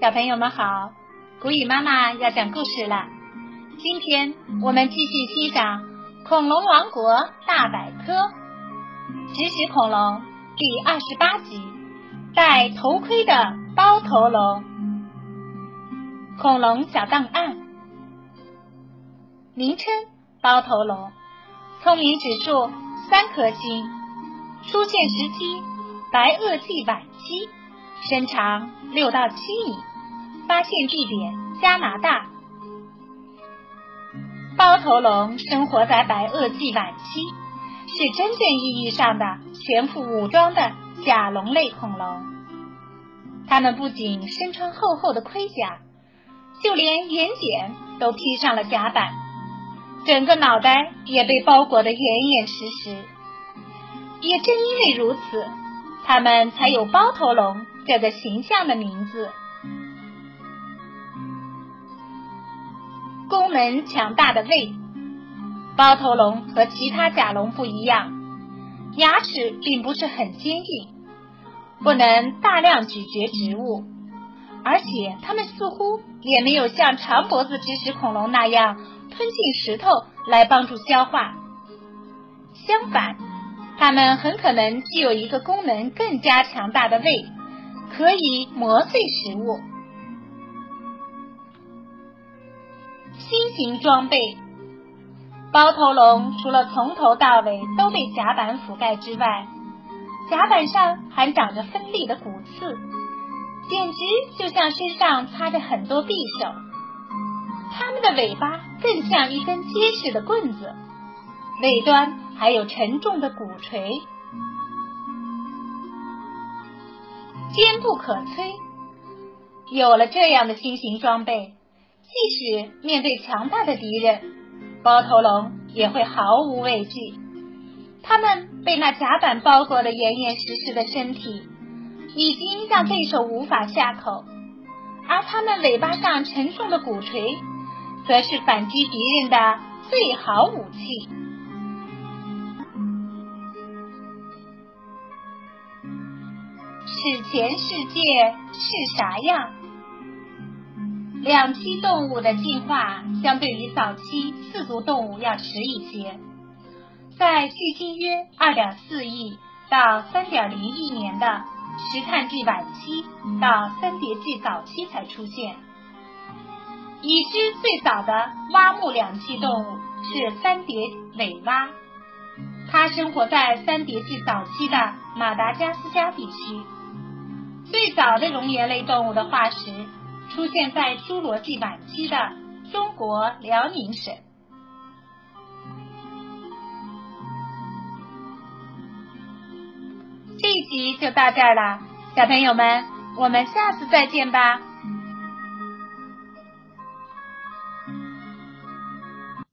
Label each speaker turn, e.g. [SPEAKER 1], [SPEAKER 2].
[SPEAKER 1] 小朋友们好，古语妈妈要讲故事了。今天我们继续欣赏《恐龙王国大百科》食食恐龙第二十八集：戴头盔的包头龙。恐龙小档案，名称：包头龙，聪明指数三颗星，出现时期白垩纪晚期，身长六到七米。发现地点：加拿大。包头龙生活在白垩纪晚期，是真正意义上的全副武装的甲龙类恐龙。它们不仅身穿厚厚的盔甲，就连眼睑都披上了甲板，整个脑袋也被包裹得严严实实。也正因为如此，它们才有包头龙这个形象的名字。功能强大的胃，包头龙和其他甲龙不一样，牙齿并不是很坚硬，不能大量咀嚼植物，而且它们似乎也没有像长脖子植食恐龙那样吞进石头来帮助消化。相反，它们很可能具有一个功能更加强大的胃，可以磨碎食物。新型装备，包头龙除了从头到尾都被甲板覆盖之外，甲板上还长着锋利的骨刺，简直就像身上插着很多匕首。它们的尾巴更像一根结实的棍子，尾端还有沉重的鼓槌，坚不可摧。有了这样的新型装备。即使面对强大的敌人，包头龙也会毫无畏惧。它们被那甲板包裹的严严实实的身体，已经让对手无法下口，而它们尾巴上沉重的鼓槌，则是反击敌人的最好武器。史前世界是啥样？两栖动物的进化相对于早期四足动物要迟一些，在距今约二点四亿到三点零亿年的石炭纪晚期到三叠纪早期才出现。已知最早的蛙目两栖动物是三叠尾蛙，它生活在三叠纪早期的马达加斯加地区。最早的熔岩类动物的化石。出现在侏罗纪晚期的中国辽宁省。这一集就到这儿了，小朋友们，我们下次再见吧。